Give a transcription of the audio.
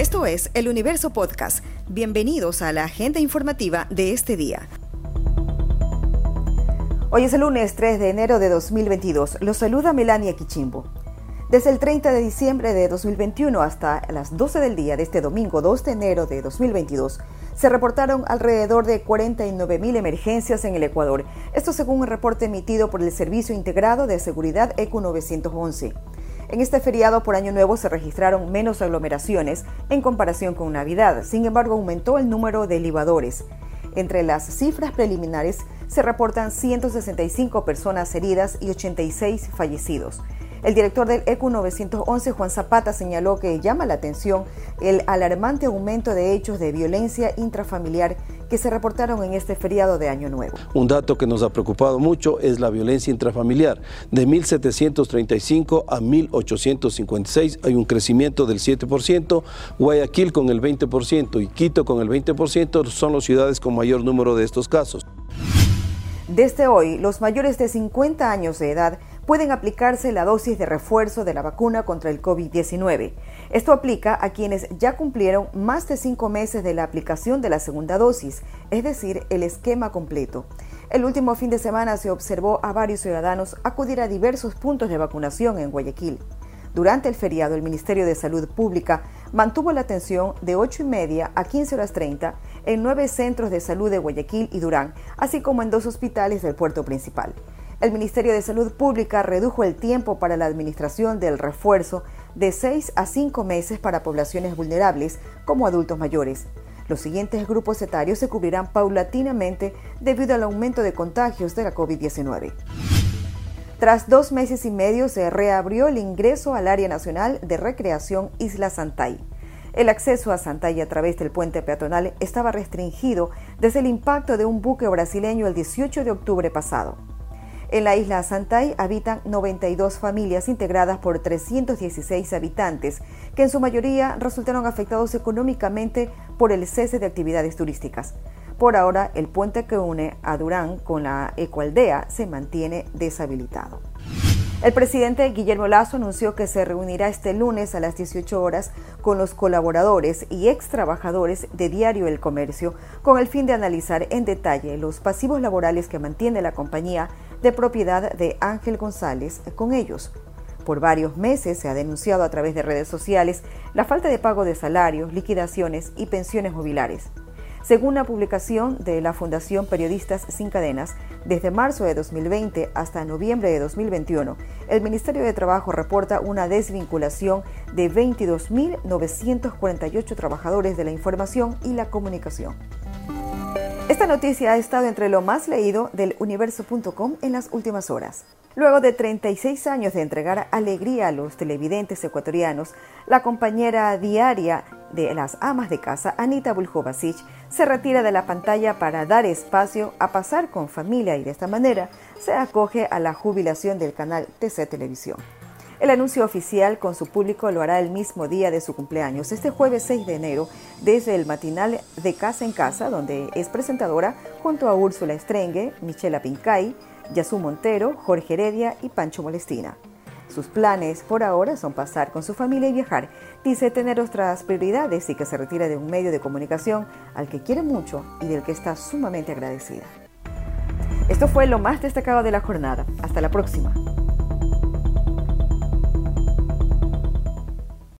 Esto es El Universo Podcast. Bienvenidos a la agenda informativa de este día. Hoy es el lunes 3 de enero de 2022. Los saluda Melania Quichimbo. Desde el 30 de diciembre de 2021 hasta las 12 del día de este domingo 2 de enero de 2022, se reportaron alrededor de 49.000 emergencias en el Ecuador. Esto según un reporte emitido por el Servicio Integrado de Seguridad ECU 911. En este feriado por Año Nuevo se registraron menos aglomeraciones en comparación con Navidad. Sin embargo, aumentó el número de libadores. Entre las cifras preliminares se reportan 165 personas heridas y 86 fallecidos. El director del ECU 911, Juan Zapata, señaló que llama la atención el alarmante aumento de hechos de violencia intrafamiliar que se reportaron en este feriado de Año Nuevo. Un dato que nos ha preocupado mucho es la violencia intrafamiliar. De 1.735 a 1.856 hay un crecimiento del 7%, Guayaquil con el 20% y Quito con el 20% son las ciudades con mayor número de estos casos. Desde hoy, los mayores de 50 años de edad pueden aplicarse la dosis de refuerzo de la vacuna contra el COVID-19. Esto aplica a quienes ya cumplieron más de cinco meses de la aplicación de la segunda dosis, es decir, el esquema completo. El último fin de semana se observó a varios ciudadanos acudir a diversos puntos de vacunación en Guayaquil. Durante el feriado, el Ministerio de Salud Pública mantuvo la atención de 8 y media a 15 horas 30 en nueve centros de salud de Guayaquil y Durán, así como en dos hospitales del puerto principal. El Ministerio de Salud Pública redujo el tiempo para la administración del refuerzo de 6 a 5 meses para poblaciones vulnerables como adultos mayores. Los siguientes grupos etarios se cubrirán paulatinamente debido al aumento de contagios de la COVID-19. Tras dos meses y medio se reabrió el ingreso al área nacional de recreación Isla Santay. El acceso a Santay a través del puente peatonal estaba restringido desde el impacto de un buque brasileño el 18 de octubre pasado. En la isla Santay habitan 92 familias integradas por 316 habitantes, que en su mayoría resultaron afectados económicamente por el cese de actividades turísticas. Por ahora, el puente que une a Durán con la ecoaldea se mantiene deshabilitado. El presidente Guillermo Lazo anunció que se reunirá este lunes a las 18 horas con los colaboradores y ex trabajadores de Diario El Comercio con el fin de analizar en detalle los pasivos laborales que mantiene la compañía de propiedad de Ángel González con ellos. Por varios meses se ha denunciado a través de redes sociales la falta de pago de salarios, liquidaciones y pensiones jubilares. Según la publicación de la Fundación Periodistas Sin Cadenas, desde marzo de 2020 hasta noviembre de 2021, el Ministerio de Trabajo reporta una desvinculación de 22.948 trabajadores de la información y la comunicación. Esta noticia ha estado entre lo más leído del universo.com en las últimas horas. Luego de 36 años de entregar alegría a los televidentes ecuatorianos, la compañera diaria de las amas de casa, Anita Buljovacic, se retira de la pantalla para dar espacio a pasar con familia y de esta manera se acoge a la jubilación del canal TC Televisión. El anuncio oficial con su público lo hará el mismo día de su cumpleaños, este jueves 6 de enero, desde el matinal de Casa en Casa, donde es presentadora junto a Úrsula Estrengue, Michela Pincay, Yasu Montero, Jorge Heredia y Pancho Molestina. Sus planes por ahora son pasar con su familia y viajar. Dice tener otras prioridades y que se retira de un medio de comunicación al que quiere mucho y del que está sumamente agradecida. Esto fue lo más destacado de la jornada. Hasta la próxima.